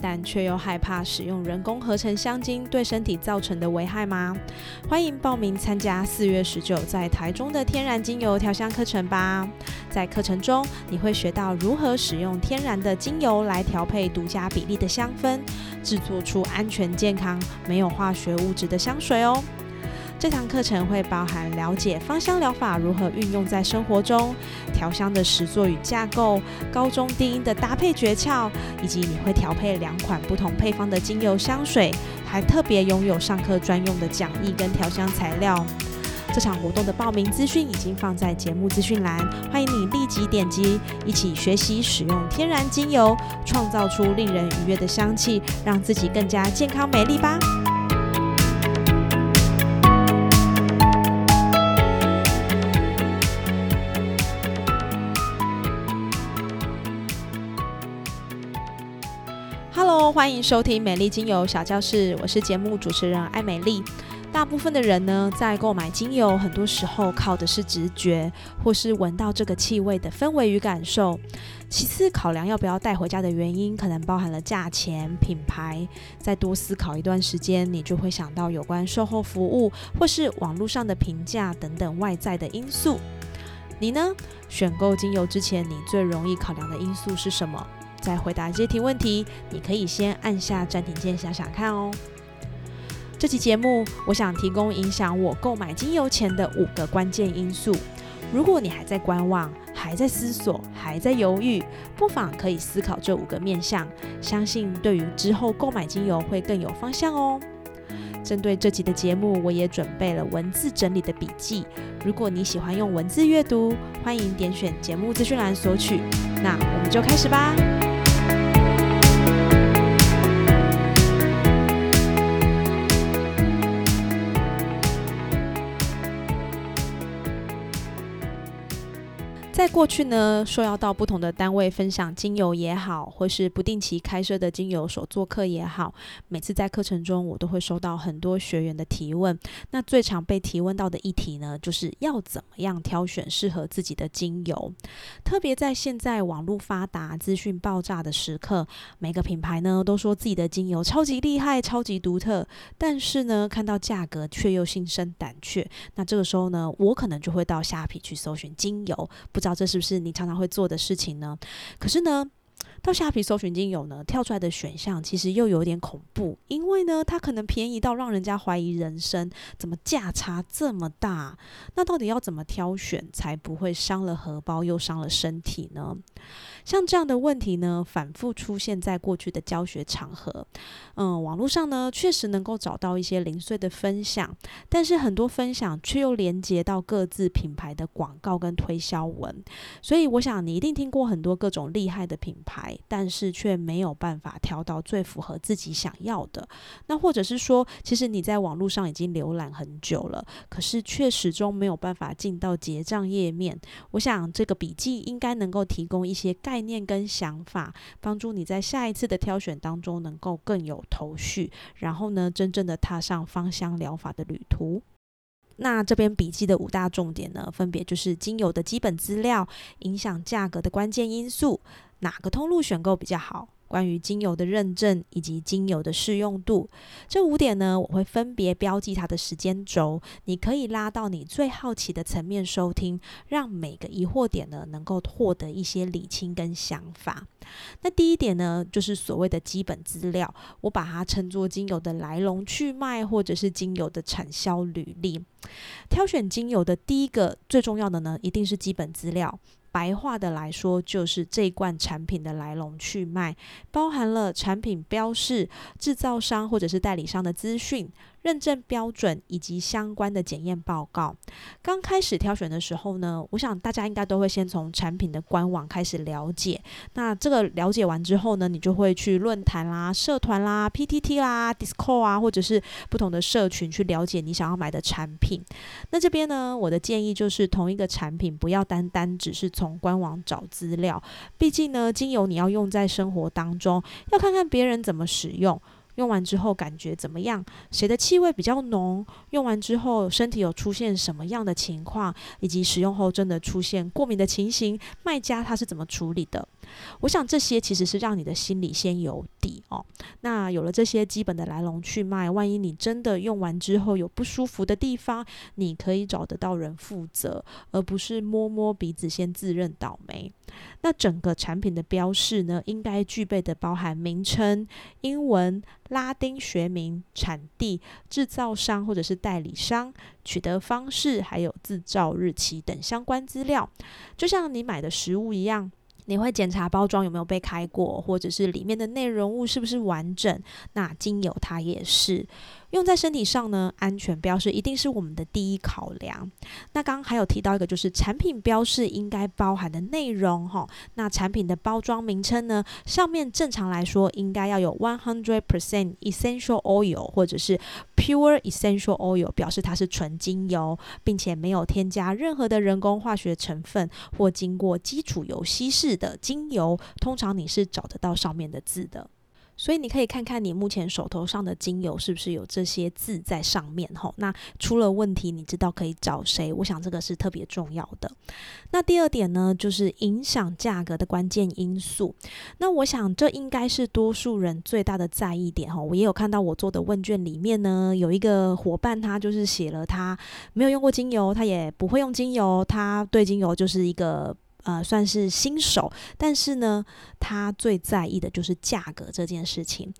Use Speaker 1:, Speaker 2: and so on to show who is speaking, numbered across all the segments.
Speaker 1: 但却又害怕使用人工合成香精对身体造成的危害吗？欢迎报名参加四月十九在台中的天然精油调香课程吧！在课程中，你会学到如何使用天然的精油来调配独家比例的香氛，制作出安全、健康、没有化学物质的香水哦。这堂课程会包含了解芳香疗法如何运用在生活中，调香的实作与架构，高中低音的搭配诀窍，以及你会调配两款不同配方的精油香水，还特别拥有上课专用的讲义跟调香材料。这场活动的报名资讯已经放在节目资讯栏，欢迎你立即点击，一起学习使用天然精油，创造出令人愉悦的香气，让自己更加健康美丽吧。欢迎收听美丽精油小教室，我是节目主持人艾美丽。大部分的人呢，在购买精油，很多时候靠的是直觉，或是闻到这个气味的氛围与感受。其次，考量要不要带回家的原因，可能包含了价钱、品牌。再多思考一段时间，你就会想到有关售后服务，或是网络上的评价等等外在的因素。你呢？选购精油之前，你最容易考量的因素是什么？在回答这题问题，你可以先按下暂停键想想看哦。这期节目，我想提供影响我购买精油前的五个关键因素。如果你还在观望、还在思索、还在犹豫，不妨可以思考这五个面向，相信对于之后购买精油会更有方向哦。针对这集的节目，我也准备了文字整理的笔记。如果你喜欢用文字阅读，欢迎点选节目资讯栏索取。那我们就开始吧。在过去呢，说要到不同的单位分享精油也好，或是不定期开设的精油手作课也好，每次在课程中，我都会收到很多学员的提问。那最常被提问到的议题呢，就是要怎么样挑选适合自己的精油。特别在现在网络发达、资讯爆炸的时刻，每个品牌呢都说自己的精油超级厉害、超级独特，但是呢，看到价格却又心生胆怯。那这个时候呢，我可能就会到虾皮去搜寻精油，不。知道这是不是你常常会做的事情呢？可是呢，到虾皮搜寻精油呢，跳出来的选项其实又有点恐怖，因为呢，它可能便宜到让人家怀疑人生，怎么价差这么大？那到底要怎么挑选才不会伤了荷包又伤了身体呢？像这样的问题呢，反复出现在过去的教学场合。嗯，网络上呢，确实能够找到一些零碎的分享，但是很多分享却又连接到各自品牌的广告跟推销文。所以，我想你一定听过很多各种厉害的品牌，但是却没有办法挑到最符合自己想要的。那或者是说，其实你在网络上已经浏览很久了，可是却始终没有办法进到结账页面。我想这个笔记应该能够提供一些概。念跟想法，帮助你在下一次的挑选当中能够更有头绪，然后呢，真正的踏上芳香疗法的旅途。那这边笔记的五大重点呢，分别就是精油的基本资料、影响价格的关键因素、哪个通路选购比较好。关于精油的认证以及精油的适用度，这五点呢，我会分别标记它的时间轴。你可以拉到你最好奇的层面收听，让每个疑惑点呢能够获得一些理清跟想法。那第一点呢，就是所谓的基本资料，我把它称作精油的来龙去脉，或者是精油的产销履历。挑选精油的第一个最重要的呢，一定是基本资料。白话的来说，就是这一罐产品的来龙去脉，包含了产品标识、制造商或者是代理商的资讯、认证标准以及相关的检验报告。刚开始挑选的时候呢，我想大家应该都会先从产品的官网开始了解。那这个了解完之后呢，你就会去论坛啦、社团啦、PTT 啦、Discord 啊，或者是不同的社群去了解你想要买的产品。那这边呢，我的建议就是同一个产品不要单单只是从官网找资料，毕竟呢，精油你要用在生活当中，要看看别人怎么使用。用完之后感觉怎么样？谁的气味比较浓？用完之后身体有出现什么样的情况？以及使用后真的出现过敏的情形，卖家他是怎么处理的？我想这些其实是让你的心里先有底哦。那有了这些基本的来龙去脉，万一你真的用完之后有不舒服的地方，你可以找得到人负责，而不是摸摸鼻子先自认倒霉。那整个产品的标示呢，应该具备的包含名称、英文、拉丁学名、产地、制造商或者是代理商、取得方式，还有制造日期等相关资料，就像你买的食物一样。你会检查包装有没有被开过，或者是里面的内容物是不是完整？那精油它也是。用在身体上呢，安全标示一定是我们的第一考量。那刚刚还有提到一个，就是产品标示应该包含的内容哈。那产品的包装名称呢，上面正常来说应该要有 one hundred percent essential oil 或者是 pure essential oil，表示它是纯精油，并且没有添加任何的人工化学成分或经过基础油稀释的精油。通常你是找得到上面的字的。所以你可以看看你目前手头上的精油是不是有这些字在上面吼，那出了问题，你知道可以找谁？我想这个是特别重要的。那第二点呢，就是影响价格的关键因素。那我想这应该是多数人最大的在意点哈。我也有看到我做的问卷里面呢，有一个伙伴他就是写了他没有用过精油，他也不会用精油，他对精油就是一个。呃，算是新手，但是呢，他最在意的就是价格这件事情。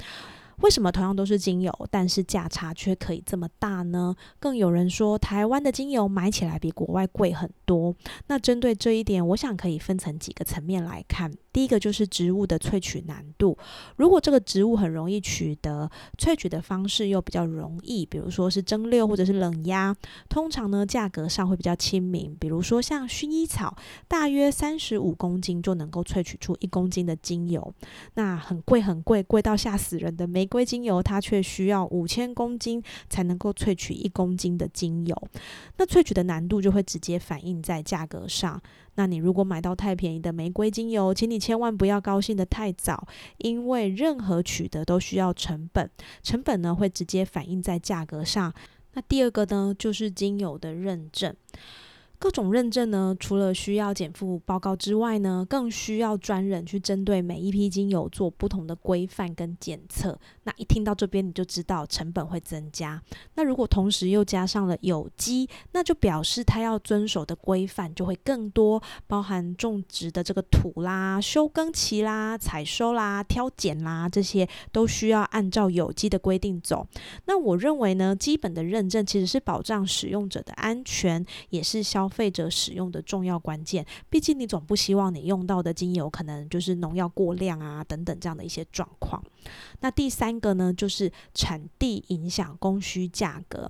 Speaker 1: 为什么同样都是精油，但是价差却可以这么大呢？更有人说，台湾的精油买起来比国外贵很多。那针对这一点，我想可以分成几个层面来看。第一个就是植物的萃取难度。如果这个植物很容易取得，萃取的方式又比较容易，比如说是蒸馏或者是冷压，通常呢价格上会比较亲民。比如说像薰衣草，大约三十五公斤就能够萃取出一公斤的精油，那很贵很贵，贵到吓死人的玫玫瑰精油，它却需要五千公斤才能够萃取一公斤的精油，那萃取的难度就会直接反映在价格上。那你如果买到太便宜的玫瑰精油，请你千万不要高兴的太早，因为任何取得都需要成本，成本呢会直接反映在价格上。那第二个呢，就是精油的认证。各种认证呢，除了需要减负报告之外呢，更需要专人去针对每一批精油做不同的规范跟检测。那一听到这边，你就知道成本会增加。那如果同时又加上了有机，那就表示它要遵守的规范就会更多，包含种植的这个土啦、休耕期啦、采收啦、挑拣啦，这些都需要按照有机的规定走。那我认为呢，基本的认证其实是保障使用者的安全，也是消。消费者使用的重要关键，毕竟你总不希望你用到的精油可能就是农药过量啊等等这样的一些状况。那第三个呢，就是产地影响供需价格。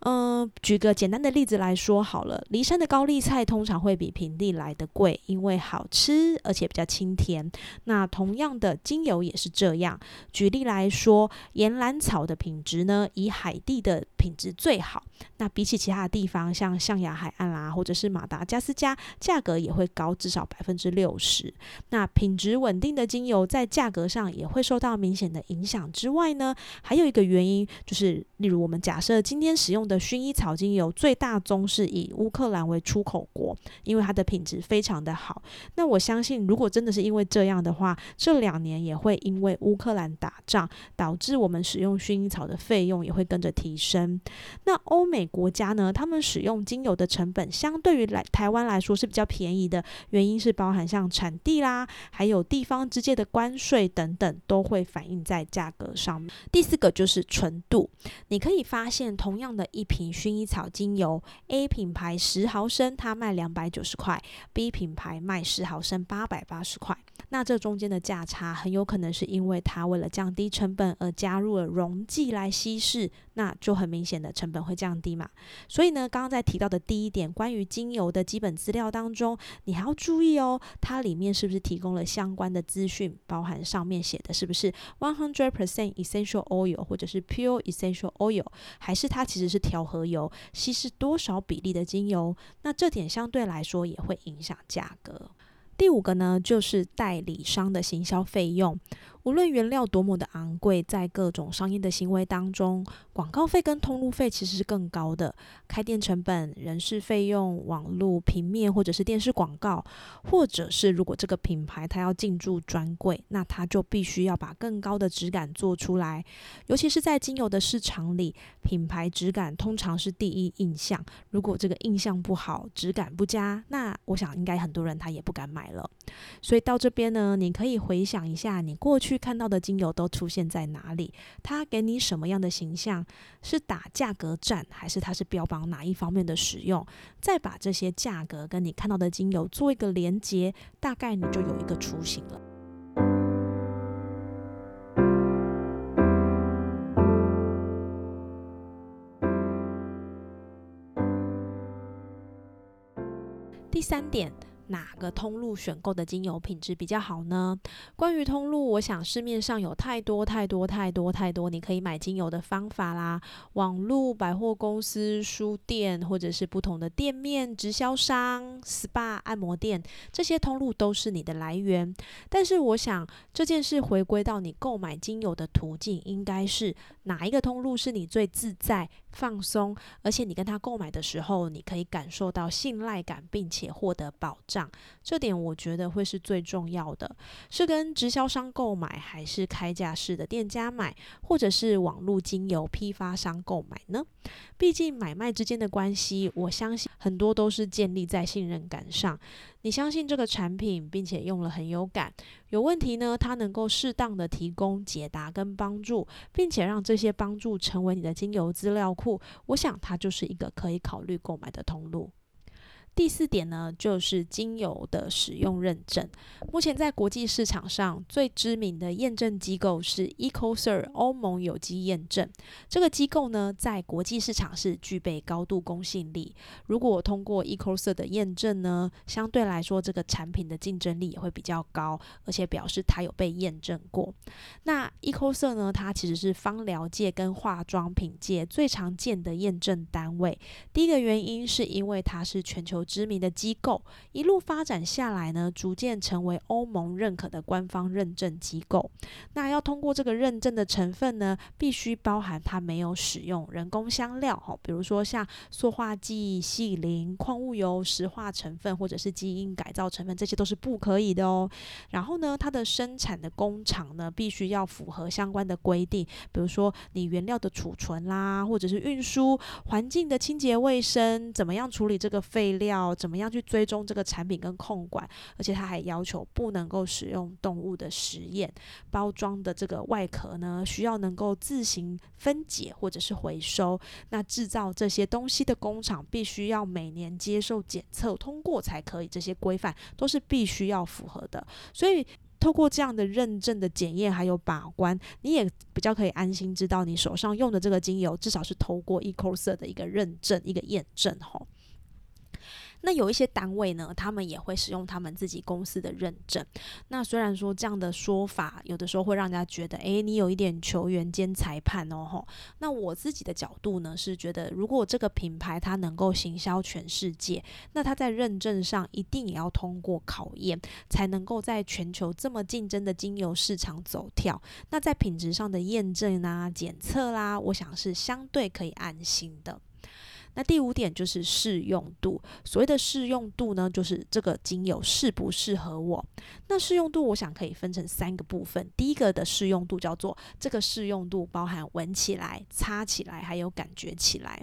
Speaker 1: 嗯，举个简单的例子来说好了，骊山的高丽菜通常会比平地来的贵，因为好吃而且比较清甜。那同样的精油也是这样。举例来说，岩兰草的品质呢，以海地的品质最好。那比起其他的地方，像象牙海岸啦，或者是马达加斯加，价格也会高至少百分之六十。那品质稳定的精油在价格上也会受到明显的影响。之外呢，还有一个原因就是，例如我们假设今天使用的薰衣草精油最大宗是以乌克兰为出口国，因为它的品质非常的好。那我相信，如果真的是因为这样的话，这两年也会因为乌克兰打仗，导致我们使用薰衣草的费用也会跟着提升。那欧美国家呢，他们使用精油的成本相对于来台湾来说是比较便宜的，原因是包含像产地啦，还有地方之间的关税等等，都会反映在价格上面。第四个就是纯度，你可以发现同样的一。瓶薰衣草精油，A 品牌十毫升，它卖两百九十块；B 品牌卖十毫升八百八十块。那这中间的价差很有可能是因为它为了降低成本而加入了溶剂来稀释，那就很明显的成本会降低嘛。所以呢，刚刚在提到的第一点，关于精油的基本资料当中，你还要注意哦，它里面是不是提供了相关的资讯，包含上面写的是不是 one hundred percent essential oil 或者是 pure essential oil，还是它其实是调和油，稀释多少比例的精油？那这点相对来说也会影响价格。第五个呢，就是代理商的行销费用。无论原料多么的昂贵，在各种商业的行为当中，广告费跟通路费其实是更高的。开店成本、人事费用、网络、平面或者是电视广告，或者是如果这个品牌它要进驻专柜，那它就必须要把更高的质感做出来。尤其是在精油的市场里，品牌质感通常是第一印象。如果这个印象不好，质感不佳，那我想应该很多人他也不敢买了。所以到这边呢，你可以回想一下你过去。看到的精油都出现在哪里？它给你什么样的形象？是打价格战，还是它是标榜哪一方面的使用？再把这些价格跟你看到的精油做一个连接，大概你就有一个雏形了。第三点。哪个通路选购的精油品质比较好呢？关于通路，我想市面上有太多太多太多太多你可以买精油的方法啦。网络、百货公司、书店，或者是不同的店面、直销商、SPA、按摩店，这些通路都是你的来源。但是，我想这件事回归到你购买精油的途径，应该是哪一个通路是你最自在、放松，而且你跟他购买的时候，你可以感受到信赖感，并且获得保障。这点我觉得会是最重要的，是跟直销商购买，还是开架式的店家买，或者是网络精油批发商购买呢？毕竟买卖之间的关系，我相信很多都是建立在信任感上。你相信这个产品，并且用了很有感，有问题呢，它能够适当的提供解答跟帮助，并且让这些帮助成为你的精油资料库，我想它就是一个可以考虑购买的通路。第四点呢，就是精油的使用认证。目前在国际市场上最知名的验证机构是 EcoCert 欧盟有机验证。这个机构呢，在国际市场是具备高度公信力。如果通过 EcoCert 的验证呢，相对来说这个产品的竞争力也会比较高，而且表示它有被验证过。那 EcoCert 呢，它其实是芳疗界跟化妆品界最常见的验证单位。第一个原因是因为它是全球。知名的机构一路发展下来呢，逐渐成为欧盟认可的官方认证机构。那要通过这个认证的成分呢，必须包含它没有使用人工香料，哈，比如说像塑化剂、细磷、矿物油、石化成分或者是基因改造成分，这些都是不可以的哦。然后呢，它的生产的工厂呢，必须要符合相关的规定，比如说你原料的储存啦，或者是运输、环境的清洁卫生，怎么样处理这个废料。要怎么样去追踪这个产品跟控管？而且他还要求不能够使用动物的实验包装的这个外壳呢，需要能够自行分解或者是回收。那制造这些东西的工厂必须要每年接受检测通过才可以，这些规范都是必须要符合的。所以透过这样的认证的检验还有把关，你也比较可以安心知道你手上用的这个精油至少是透过 EcoCert 的一个认证一个验证吼。那有一些单位呢，他们也会使用他们自己公司的认证。那虽然说这样的说法，有的时候会让人家觉得，诶，你有一点球员兼裁判哦吼。那我自己的角度呢，是觉得如果这个品牌它能够行销全世界，那它在认证上一定也要通过考验，才能够在全球这么竞争的精油市场走跳。那在品质上的验证啊、检测啦，我想是相对可以安心的。那第五点就是适用度。所谓的适用度呢，就是这个精油适不适合我。那适用度，我想可以分成三个部分。第一个的适用度叫做这个适用度包含闻起来、擦起来，还有感觉起来。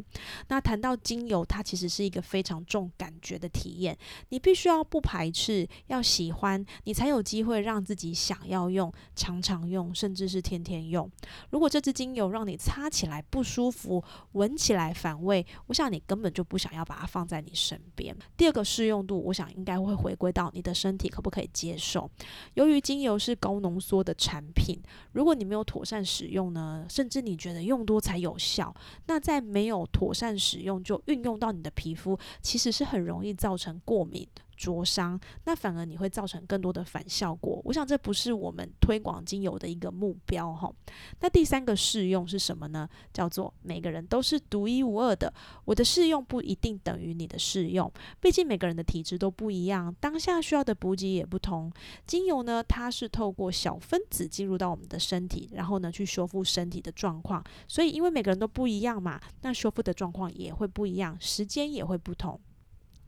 Speaker 1: 那谈到精油，它其实是一个非常重感觉的体验。你必须要不排斥，要喜欢，你才有机会让自己想要用、常常用，甚至是天天用。如果这支精油让你擦起来不舒服，闻起来反胃，我。想那你根本就不想要把它放在你身边。第二个适用度，我想应该会回归到你的身体可不可以接受。由于精油是高浓缩的产品，如果你没有妥善使用呢，甚至你觉得用多才有效，那在没有妥善使用就运用到你的皮肤，其实是很容易造成过敏。灼伤，那反而你会造成更多的反效果。我想这不是我们推广精油的一个目标哈。那第三个试用是什么呢？叫做每个人都是独一无二的。我的试用不一定等于你的试用，毕竟每个人的体质都不一样，当下需要的补给也不同。精油呢，它是透过小分子进入到我们的身体，然后呢去修复身体的状况。所以因为每个人都不一样嘛，那修复的状况也会不一样，时间也会不同。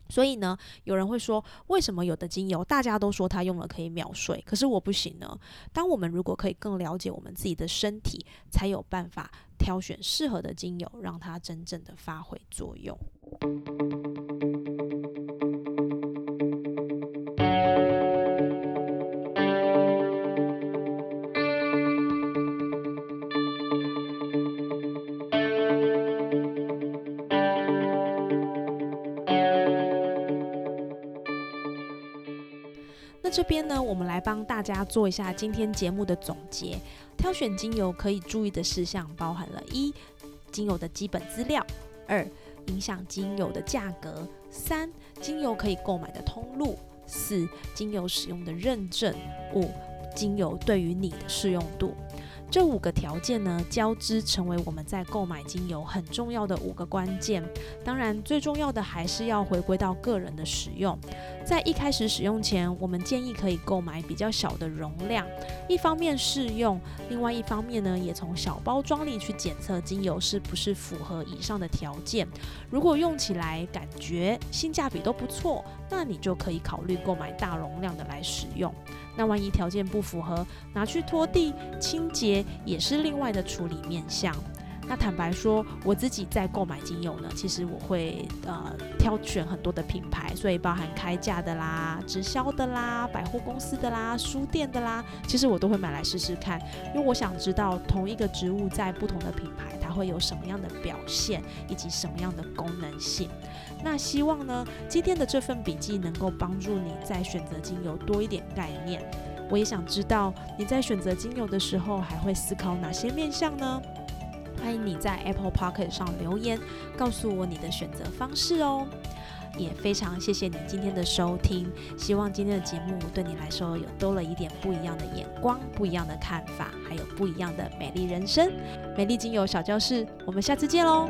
Speaker 1: 所以呢，有人会说，为什么有的精油大家都说它用了可以秒睡，可是我不行呢？当我们如果可以更了解我们自己的身体，才有办法挑选适合的精油，让它真正的发挥作用。边呢，我们来帮大家做一下今天节目的总结。挑选精油可以注意的事项包含了：一、精油的基本资料；二、影响精油的价格；三、精油可以购买的通路；四、精油使用的认证；五、精油对于你的适用度。这五个条件呢，交织成为我们在购买精油很重要的五个关键。当然，最重要的还是要回归到个人的使用。在一开始使用前，我们建议可以购买比较小的容量，一方面试用，另外一方面呢，也从小包装里去检测精油是不是符合以上的条件。如果用起来感觉性价比都不错，那你就可以考虑购买大容量的来使用。那万一条件不符合，拿去拖地清洁也是另外的处理面向。那坦白说，我自己在购买精油呢，其实我会呃挑选很多的品牌，所以包含开价的啦、直销的啦、百货公司的啦、书店的啦，其实我都会买来试试看，因为我想知道同一个植物在不同的品牌它会有什么样的表现，以及什么样的功能性。那希望呢，今天的这份笔记能够帮助你在选择精油多一点概念。我也想知道你在选择精油的时候还会思考哪些面向呢？欢迎你在 Apple Pocket 上留言，告诉我你的选择方式哦。也非常谢谢你今天的收听，希望今天的节目对你来说有多了一点不一样的眼光、不一样的看法，还有不一样的美丽人生。美丽精油小教室，我们下次见喽。